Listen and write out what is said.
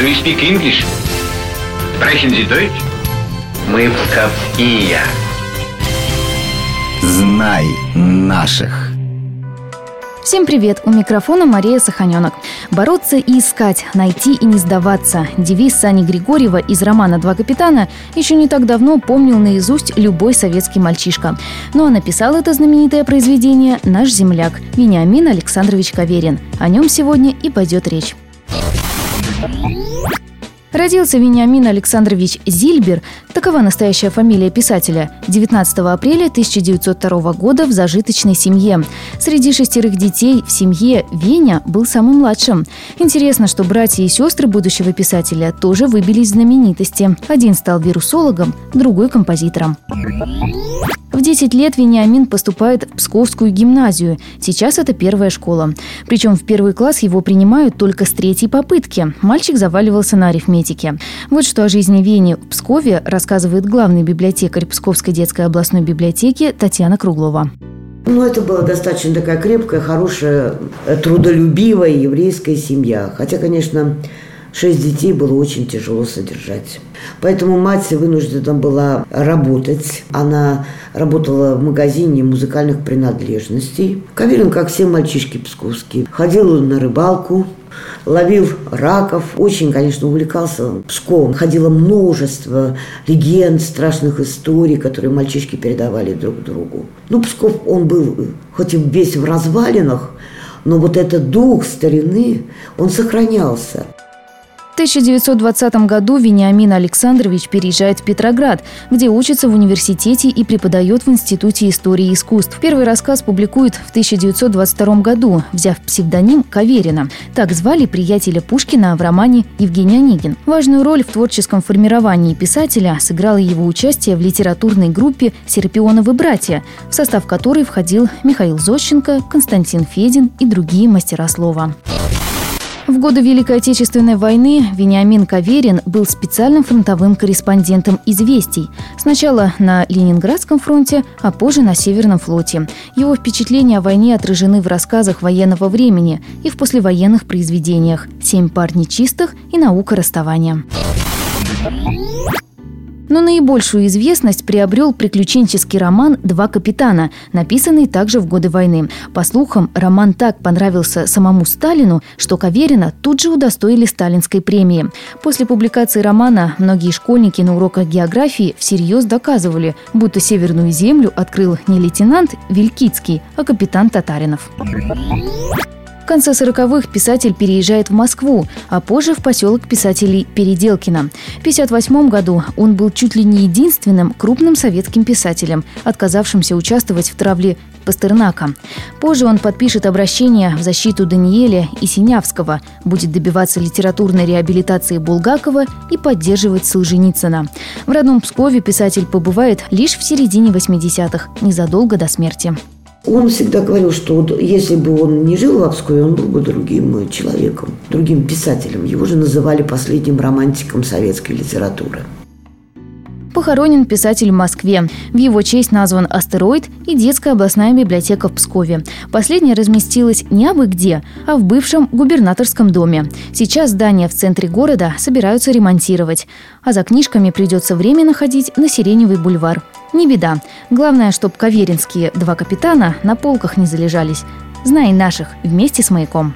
Do you speak English? Sprechen Sie Deutsch? Мы псковские. Знай наших. Всем привет! У микрофона Мария Саханенок. Бороться и искать, найти и не сдаваться. Девиз Сани Григорьева из романа «Два капитана» еще не так давно помнил наизусть любой советский мальчишка. Ну а написал это знаменитое произведение наш земляк Вениамин Александрович Каверин. О нем сегодня и пойдет речь. Родился Вениамин Александрович Зильбер, такова настоящая фамилия писателя, 19 апреля 1902 года в зажиточной семье. Среди шестерых детей в семье Веня был самым младшим. Интересно, что братья и сестры будущего писателя тоже выбились знаменитости. Один стал вирусологом, другой – композитором. В 10 лет Вениамин поступает в Псковскую гимназию. Сейчас это первая школа. Причем в первый класс его принимают только с третьей попытки. Мальчик заваливался на арифметике. Вот что о жизни Вени в Пскове рассказывает главный библиотекарь Псковской детской областной библиотеки Татьяна Круглова. Ну, это была достаточно такая крепкая, хорошая, трудолюбивая еврейская семья. Хотя, конечно, Шесть детей было очень тяжело содержать. Поэтому мать вынуждена была работать. Она работала в магазине музыкальных принадлежностей. Каверин, как все мальчишки псковские, ходил на рыбалку, ловил раков. Очень, конечно, увлекался Псковом. Ходило множество легенд, страшных историй, которые мальчишки передавали друг другу. Ну, Псков, он был хоть и весь в развалинах, но вот этот дух старины, он сохранялся. 1920 году Вениамин Александрович переезжает в Петроград, где учится в университете и преподает в Институте истории искусств. Первый рассказ публикует в 1922 году, взяв псевдоним Каверина. Так звали приятеля Пушкина в романе «Евгений Онегин». Важную роль в творческом формировании писателя сыграло его участие в литературной группе «Серпионовы братья», в состав которой входил Михаил Зощенко, Константин Федин и другие мастера слова. Годы Великой Отечественной войны Вениамин Каверин был специальным фронтовым корреспондентом «Известий». Сначала на Ленинградском фронте, а позже на Северном флоте. Его впечатления о войне отражены в рассказах военного времени и в послевоенных произведениях «Семь пар нечистых» и «Наука расставания». Но наибольшую известность приобрел приключенческий роман «Два капитана», написанный также в годы войны. По слухам, роман так понравился самому Сталину, что Каверина тут же удостоили сталинской премии. После публикации романа многие школьники на уроках географии всерьез доказывали, будто Северную землю открыл не лейтенант Вилькицкий, а капитан Татаринов конце 40-х писатель переезжает в Москву, а позже в поселок писателей Переделкино. В 1958 году он был чуть ли не единственным крупным советским писателем, отказавшимся участвовать в травле Пастернака. Позже он подпишет обращение в защиту Даниэля и Синявского, будет добиваться литературной реабилитации Булгакова и поддерживать Солженицына. В родном Пскове писатель побывает лишь в середине 80-х, незадолго до смерти. Он всегда говорил, что если бы он не жил в Обскове, он был бы другим человеком, другим писателем. Его же называли последним романтиком советской литературы. Похоронен писатель в Москве. В его честь назван астероид и детская областная библиотека в Пскове. Последняя разместилась не абы где, а в бывшем губернаторском доме. Сейчас здание в центре города собираются ремонтировать. А за книжками придется временно ходить на Сиреневый бульвар. Не беда. Главное, чтобы каверинские два капитана на полках не залежались. Знай наших вместе с маяком.